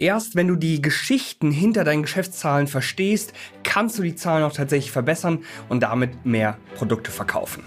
Erst wenn du die Geschichten hinter deinen Geschäftszahlen verstehst, kannst du die Zahlen auch tatsächlich verbessern und damit mehr Produkte verkaufen.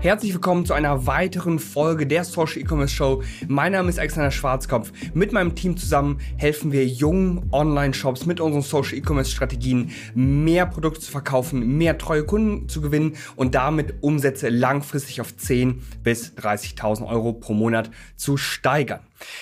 Herzlich willkommen zu einer weiteren Folge der Social E-Commerce Show. Mein Name ist Alexander Schwarzkopf. Mit meinem Team zusammen helfen wir jungen Online-Shops mit unseren Social E-Commerce Strategien mehr Produkte zu verkaufen, mehr treue Kunden zu gewinnen und damit Umsätze langfristig auf 10 bis 30.000 Euro pro Monat zu steigern.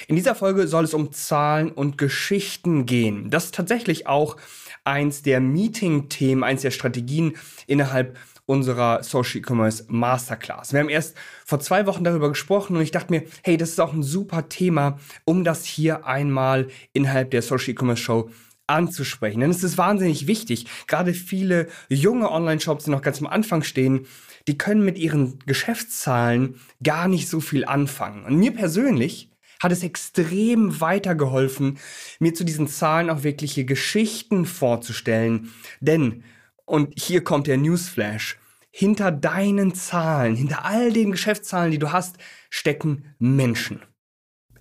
In dieser Folge soll es um Zahlen und Geschichten gehen. Das ist tatsächlich auch eins der Meeting-Themen, eins der Strategien innerhalb unserer Social E-Commerce Masterclass. Wir haben erst vor zwei Wochen darüber gesprochen und ich dachte mir, hey, das ist auch ein super Thema, um das hier einmal innerhalb der Social E-Commerce Show anzusprechen. Denn es ist wahnsinnig wichtig. Gerade viele junge Online-Shops, die noch ganz am Anfang stehen, die können mit ihren Geschäftszahlen gar nicht so viel anfangen. Und mir persönlich hat es extrem weitergeholfen, mir zu diesen Zahlen auch wirkliche Geschichten vorzustellen. Denn und hier kommt der Newsflash. Hinter deinen Zahlen, hinter all den Geschäftszahlen, die du hast, stecken Menschen.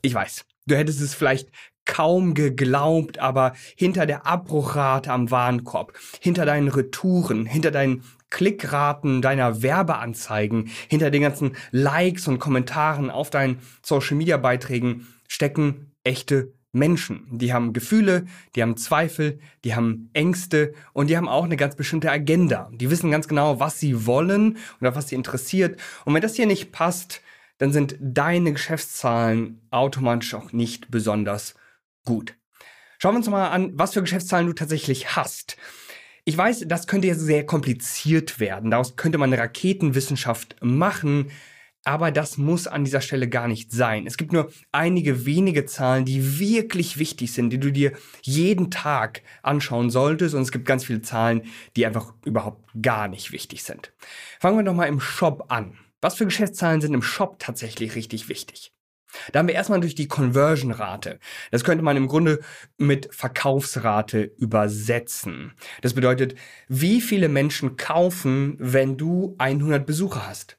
Ich weiß, du hättest es vielleicht kaum geglaubt, aber hinter der Abbruchrate am Warenkorb, hinter deinen Retouren, hinter deinen Klickraten deiner Werbeanzeigen, hinter den ganzen Likes und Kommentaren auf deinen Social Media Beiträgen stecken echte Menschen. Die haben Gefühle, die haben Zweifel, die haben Ängste und die haben auch eine ganz bestimmte Agenda. Die wissen ganz genau, was sie wollen oder was sie interessiert. Und wenn das hier nicht passt, dann sind deine Geschäftszahlen automatisch auch nicht besonders gut. Schauen wir uns mal an, was für Geschäftszahlen du tatsächlich hast. Ich weiß, das könnte jetzt sehr kompliziert werden. Daraus könnte man eine Raketenwissenschaft machen. Aber das muss an dieser Stelle gar nicht sein. Es gibt nur einige wenige Zahlen, die wirklich wichtig sind, die du dir jeden Tag anschauen solltest. Und es gibt ganz viele Zahlen, die einfach überhaupt gar nicht wichtig sind. Fangen wir doch mal im Shop an. Was für Geschäftszahlen sind im Shop tatsächlich richtig wichtig? Da haben wir erstmal durch die Conversion-Rate. Das könnte man im Grunde mit Verkaufsrate übersetzen. Das bedeutet, wie viele Menschen kaufen, wenn du 100 Besucher hast?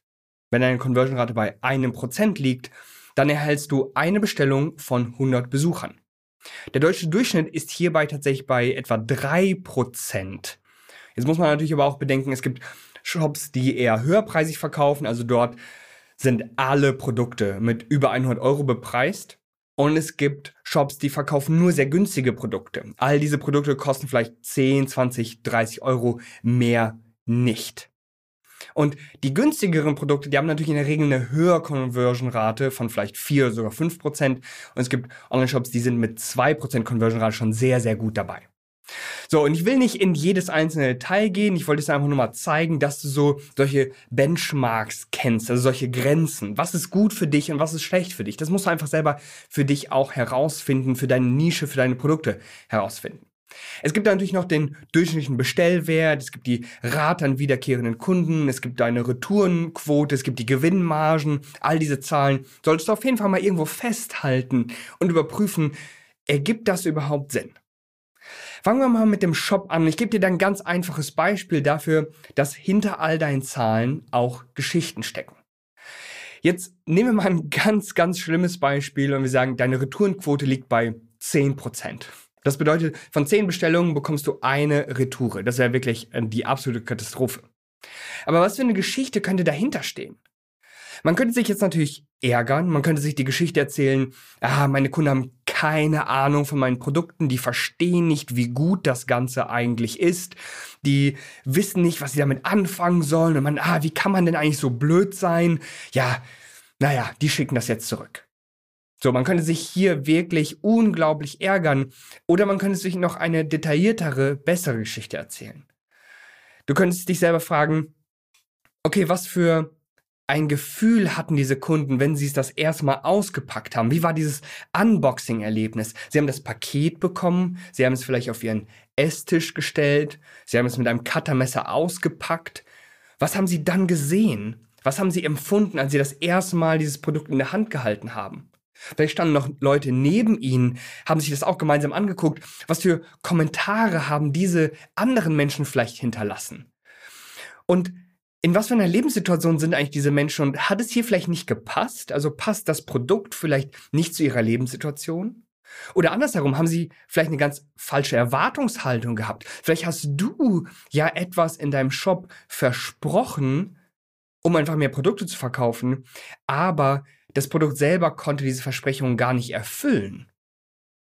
Wenn deine Conversion-Rate bei einem Prozent liegt, dann erhältst du eine Bestellung von 100 Besuchern. Der deutsche Durchschnitt ist hierbei tatsächlich bei etwa drei Prozent. Jetzt muss man natürlich aber auch bedenken, es gibt Shops, die eher höherpreisig verkaufen, also dort sind alle Produkte mit über 100 Euro bepreist. Und es gibt Shops, die verkaufen nur sehr günstige Produkte. All diese Produkte kosten vielleicht 10, 20, 30 Euro mehr nicht. Und die günstigeren Produkte, die haben natürlich in der Regel eine höhere Conversion-Rate von vielleicht 4 oder sogar 5 Prozent. Und es gibt Online-Shops, die sind mit 2 Prozent Conversion-Rate schon sehr, sehr gut dabei. So, und ich will nicht in jedes einzelne Detail gehen. Ich wollte es einfach nur mal zeigen, dass du so solche Benchmarks kennst, also solche Grenzen. Was ist gut für dich und was ist schlecht für dich? Das musst du einfach selber für dich auch herausfinden, für deine Nische, für deine Produkte herausfinden. Es gibt natürlich noch den durchschnittlichen Bestellwert, es gibt die Rate an wiederkehrenden Kunden, es gibt deine Retourenquote, es gibt die Gewinnmargen, all diese Zahlen solltest du auf jeden Fall mal irgendwo festhalten und überprüfen, ergibt das überhaupt Sinn? Fangen wir mal mit dem Shop an. Ich gebe dir da ein ganz einfaches Beispiel dafür, dass hinter all deinen Zahlen auch Geschichten stecken. Jetzt nehmen wir mal ein ganz, ganz schlimmes Beispiel und wir sagen, deine Retourenquote liegt bei 10%. Das bedeutet, von zehn Bestellungen bekommst du eine Retoure. Das wäre wirklich äh, die absolute Katastrophe. Aber was für eine Geschichte könnte dahinter stehen? Man könnte sich jetzt natürlich ärgern, man könnte sich die Geschichte erzählen, ah, meine Kunden haben keine Ahnung von meinen Produkten, die verstehen nicht, wie gut das Ganze eigentlich ist, die wissen nicht, was sie damit anfangen sollen und man, ah, wie kann man denn eigentlich so blöd sein? Ja, naja, die schicken das jetzt zurück. So, man könnte sich hier wirklich unglaublich ärgern oder man könnte sich noch eine detailliertere, bessere Geschichte erzählen. Du könntest dich selber fragen, okay, was für ein Gefühl hatten diese Kunden, wenn sie es das erste Mal ausgepackt haben? Wie war dieses Unboxing-Erlebnis? Sie haben das Paket bekommen, sie haben es vielleicht auf ihren Esstisch gestellt, sie haben es mit einem Cuttermesser ausgepackt. Was haben sie dann gesehen? Was haben sie empfunden, als sie das erste Mal dieses Produkt in der Hand gehalten haben? Vielleicht standen noch Leute neben ihnen, haben sich das auch gemeinsam angeguckt. Was für Kommentare haben diese anderen Menschen vielleicht hinterlassen? Und in was für einer Lebenssituation sind eigentlich diese Menschen und hat es hier vielleicht nicht gepasst? Also passt das Produkt vielleicht nicht zu ihrer Lebenssituation? Oder andersherum, haben sie vielleicht eine ganz falsche Erwartungshaltung gehabt? Vielleicht hast du ja etwas in deinem Shop versprochen, um einfach mehr Produkte zu verkaufen, aber das Produkt selber konnte diese Versprechungen gar nicht erfüllen.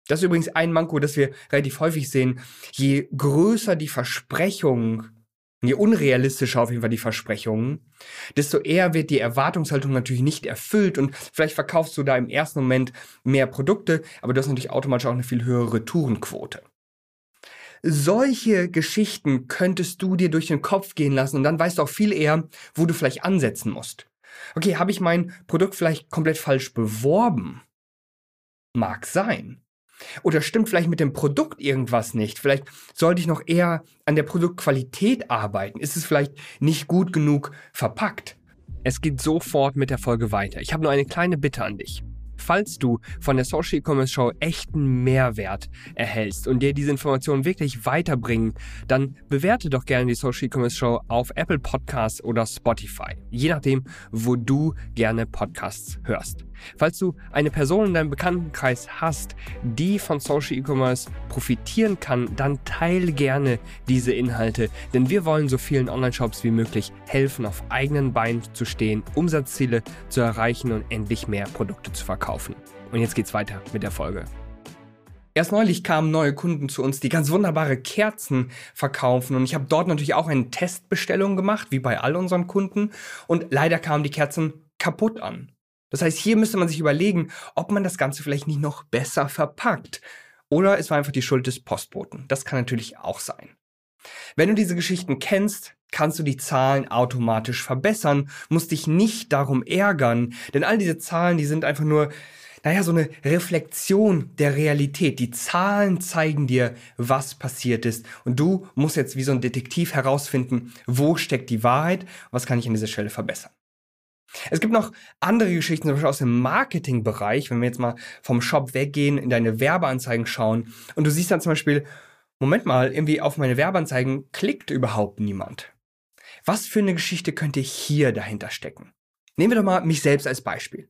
Das ist übrigens ein Manko, das wir relativ häufig sehen. Je größer die Versprechung, je unrealistischer auf jeden Fall die Versprechungen, desto eher wird die Erwartungshaltung natürlich nicht erfüllt und vielleicht verkaufst du da im ersten Moment mehr Produkte, aber du hast natürlich automatisch auch eine viel höhere Retourenquote. Solche Geschichten könntest du dir durch den Kopf gehen lassen und dann weißt du auch viel eher, wo du vielleicht ansetzen musst. Okay, habe ich mein Produkt vielleicht komplett falsch beworben? Mag sein. Oder stimmt vielleicht mit dem Produkt irgendwas nicht? Vielleicht sollte ich noch eher an der Produktqualität arbeiten. Ist es vielleicht nicht gut genug verpackt? Es geht sofort mit der Folge weiter. Ich habe nur eine kleine Bitte an dich. Falls du von der Social E-Commerce Show echten Mehrwert erhältst und dir diese Informationen wirklich weiterbringen, dann bewerte doch gerne die Social E-Commerce Show auf Apple Podcasts oder Spotify, je nachdem, wo du gerne Podcasts hörst. Falls du eine Person in deinem Bekanntenkreis hast, die von Social E-Commerce profitieren kann, dann teile gerne diese Inhalte, denn wir wollen so vielen Online-Shops wie möglich helfen, auf eigenen Beinen zu stehen, Umsatzziele zu erreichen und endlich mehr Produkte zu verkaufen. Und jetzt geht's weiter mit der Folge. Erst neulich kamen neue Kunden zu uns, die ganz wunderbare Kerzen verkaufen. Und ich habe dort natürlich auch eine Testbestellung gemacht, wie bei all unseren Kunden. Und leider kamen die Kerzen kaputt an. Das heißt, hier müsste man sich überlegen, ob man das Ganze vielleicht nicht noch besser verpackt. Oder es war einfach die Schuld des Postboten. Das kann natürlich auch sein. Wenn du diese Geschichten kennst, kannst du die Zahlen automatisch verbessern, musst dich nicht darum ärgern, denn all diese Zahlen, die sind einfach nur, naja, so eine Reflexion der Realität. Die Zahlen zeigen dir, was passiert ist und du musst jetzt wie so ein Detektiv herausfinden, wo steckt die Wahrheit, was kann ich an dieser Stelle verbessern. Es gibt noch andere Geschichten, zum Beispiel aus dem Marketingbereich, wenn wir jetzt mal vom Shop weggehen, in deine Werbeanzeigen schauen und du siehst dann zum Beispiel, Moment mal, irgendwie auf meine Werbeanzeigen klickt überhaupt niemand. Was für eine Geschichte könnte hier dahinter stecken? Nehmen wir doch mal mich selbst als Beispiel.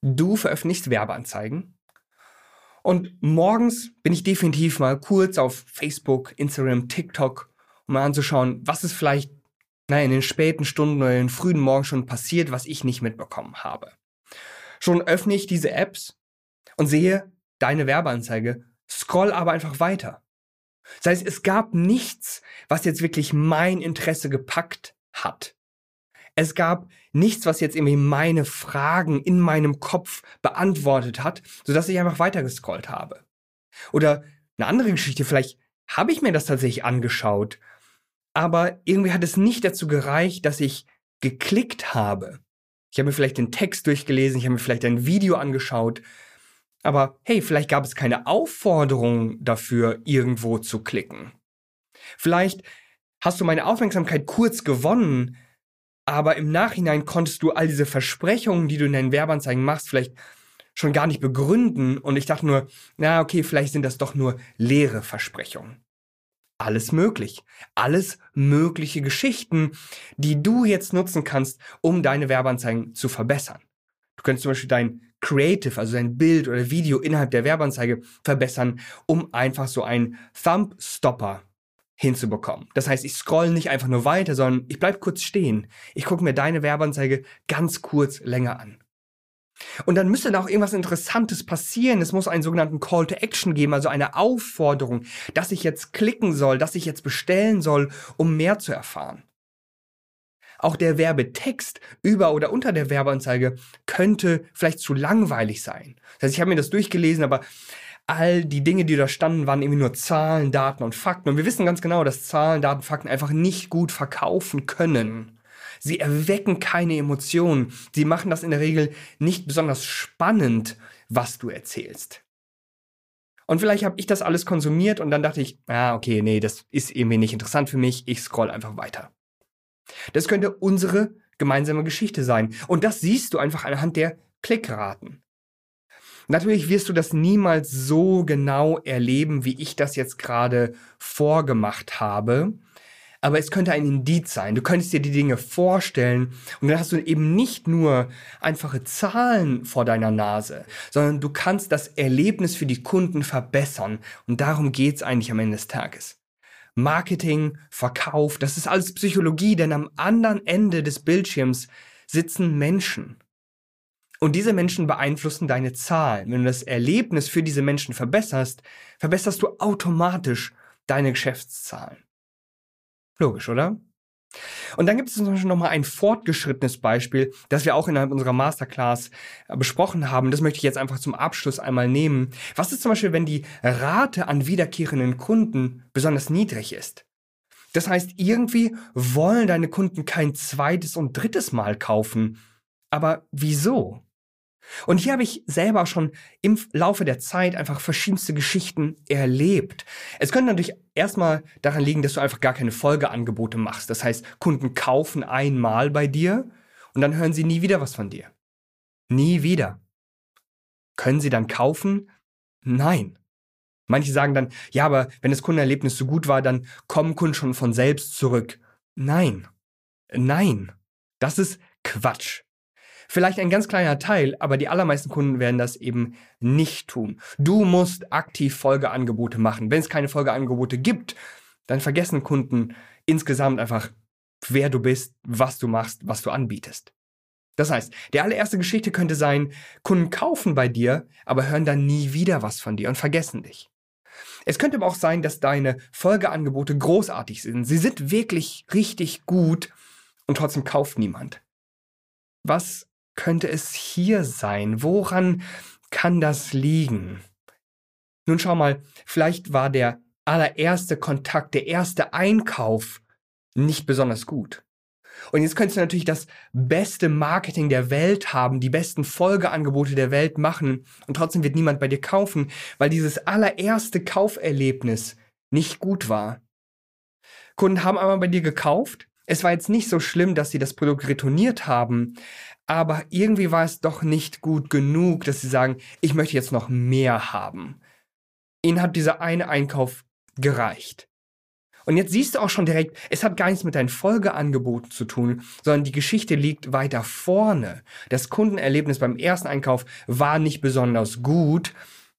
Du veröffentlichst Werbeanzeigen und morgens bin ich definitiv mal kurz auf Facebook, Instagram, TikTok, um mal anzuschauen, was ist vielleicht naja, in den späten Stunden oder in den frühen Morgen schon passiert, was ich nicht mitbekommen habe. Schon öffne ich diese Apps und sehe deine Werbeanzeige, scroll aber einfach weiter. Das heißt, es gab nichts, was jetzt wirklich mein Interesse gepackt hat. Es gab nichts, was jetzt irgendwie meine Fragen in meinem Kopf beantwortet hat, sodass ich einfach weitergescrollt habe. Oder eine andere Geschichte, vielleicht habe ich mir das tatsächlich angeschaut aber irgendwie hat es nicht dazu gereicht, dass ich geklickt habe. Ich habe mir vielleicht den Text durchgelesen, ich habe mir vielleicht ein Video angeschaut, aber hey, vielleicht gab es keine Aufforderung dafür, irgendwo zu klicken. Vielleicht hast du meine Aufmerksamkeit kurz gewonnen, aber im Nachhinein konntest du all diese Versprechungen, die du in deinen Werbeanzeigen machst, vielleicht schon gar nicht begründen und ich dachte nur, na okay, vielleicht sind das doch nur leere Versprechungen alles möglich. Alles mögliche Geschichten, die du jetzt nutzen kannst, um deine Werbeanzeigen zu verbessern. Du könntest zum Beispiel dein Creative, also dein Bild oder Video innerhalb der Werbeanzeige verbessern, um einfach so einen Thumb-Stopper hinzubekommen. Das heißt, ich scroll nicht einfach nur weiter, sondern ich bleib kurz stehen. Ich gucke mir deine Werbeanzeige ganz kurz länger an. Und dann müsste da auch irgendwas Interessantes passieren. Es muss einen sogenannten Call to Action geben, also eine Aufforderung, dass ich jetzt klicken soll, dass ich jetzt bestellen soll, um mehr zu erfahren. Auch der Werbetext über oder unter der Werbeanzeige könnte vielleicht zu langweilig sein. Das heißt, ich habe mir das durchgelesen, aber all die Dinge, die da standen, waren irgendwie nur Zahlen, Daten und Fakten. Und wir wissen ganz genau, dass Zahlen, Daten, Fakten einfach nicht gut verkaufen können. Sie erwecken keine Emotionen. Sie machen das in der Regel nicht besonders spannend, was du erzählst. Und vielleicht habe ich das alles konsumiert und dann dachte ich, ah, okay, nee, das ist irgendwie nicht interessant für mich. Ich scroll einfach weiter. Das könnte unsere gemeinsame Geschichte sein. Und das siehst du einfach anhand der Klickraten. Natürlich wirst du das niemals so genau erleben, wie ich das jetzt gerade vorgemacht habe. Aber es könnte ein Indiz sein. Du könntest dir die Dinge vorstellen und dann hast du eben nicht nur einfache Zahlen vor deiner Nase, sondern du kannst das Erlebnis für die Kunden verbessern. Und darum geht es eigentlich am Ende des Tages. Marketing, Verkauf, das ist alles Psychologie, denn am anderen Ende des Bildschirms sitzen Menschen. Und diese Menschen beeinflussen deine Zahlen. Wenn du das Erlebnis für diese Menschen verbesserst, verbesserst du automatisch deine Geschäftszahlen. Logisch, oder? Und dann gibt es zum Beispiel nochmal ein fortgeschrittenes Beispiel, das wir auch innerhalb unserer Masterclass äh, besprochen haben. Das möchte ich jetzt einfach zum Abschluss einmal nehmen. Was ist zum Beispiel, wenn die Rate an wiederkehrenden Kunden besonders niedrig ist? Das heißt, irgendwie wollen deine Kunden kein zweites und drittes Mal kaufen. Aber wieso? Und hier habe ich selber schon im Laufe der Zeit einfach verschiedenste Geschichten erlebt. Es könnte natürlich erstmal daran liegen, dass du einfach gar keine Folgeangebote machst. Das heißt, Kunden kaufen einmal bei dir und dann hören sie nie wieder was von dir. Nie wieder. Können sie dann kaufen? Nein. Manche sagen dann, ja, aber wenn das Kundenerlebnis so gut war, dann kommen Kunden schon von selbst zurück. Nein. Nein. Das ist Quatsch. Vielleicht ein ganz kleiner Teil, aber die allermeisten Kunden werden das eben nicht tun. Du musst aktiv Folgeangebote machen. Wenn es keine Folgeangebote gibt, dann vergessen Kunden insgesamt einfach, wer du bist, was du machst, was du anbietest. Das heißt, die allererste Geschichte könnte sein, Kunden kaufen bei dir, aber hören dann nie wieder was von dir und vergessen dich. Es könnte aber auch sein, dass deine Folgeangebote großartig sind. Sie sind wirklich richtig gut und trotzdem kauft niemand. Was könnte es hier sein? Woran kann das liegen? Nun schau mal, vielleicht war der allererste Kontakt, der erste Einkauf nicht besonders gut. Und jetzt könntest du natürlich das beste Marketing der Welt haben, die besten Folgeangebote der Welt machen und trotzdem wird niemand bei dir kaufen, weil dieses allererste Kauferlebnis nicht gut war. Kunden haben einmal bei dir gekauft. Es war jetzt nicht so schlimm, dass sie das Produkt retourniert haben, aber irgendwie war es doch nicht gut genug, dass sie sagen, ich möchte jetzt noch mehr haben. Ihnen hat dieser eine Einkauf gereicht. Und jetzt siehst du auch schon direkt, es hat gar nichts mit deinen Folgeangeboten zu tun, sondern die Geschichte liegt weiter vorne. Das Kundenerlebnis beim ersten Einkauf war nicht besonders gut.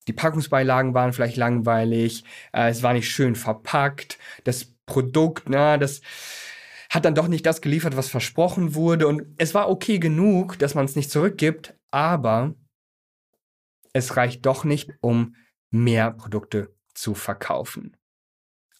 Die Packungsbeilagen waren vielleicht langweilig, äh, es war nicht schön verpackt, das Produkt, na, das hat dann doch nicht das geliefert, was versprochen wurde. Und es war okay genug, dass man es nicht zurückgibt, aber es reicht doch nicht, um mehr Produkte zu verkaufen.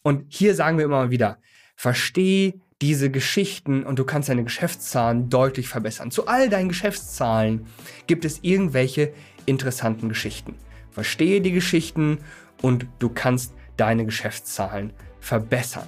Und hier sagen wir immer wieder, versteh diese Geschichten und du kannst deine Geschäftszahlen deutlich verbessern. Zu all deinen Geschäftszahlen gibt es irgendwelche interessanten Geschichten. Verstehe die Geschichten und du kannst deine Geschäftszahlen verbessern.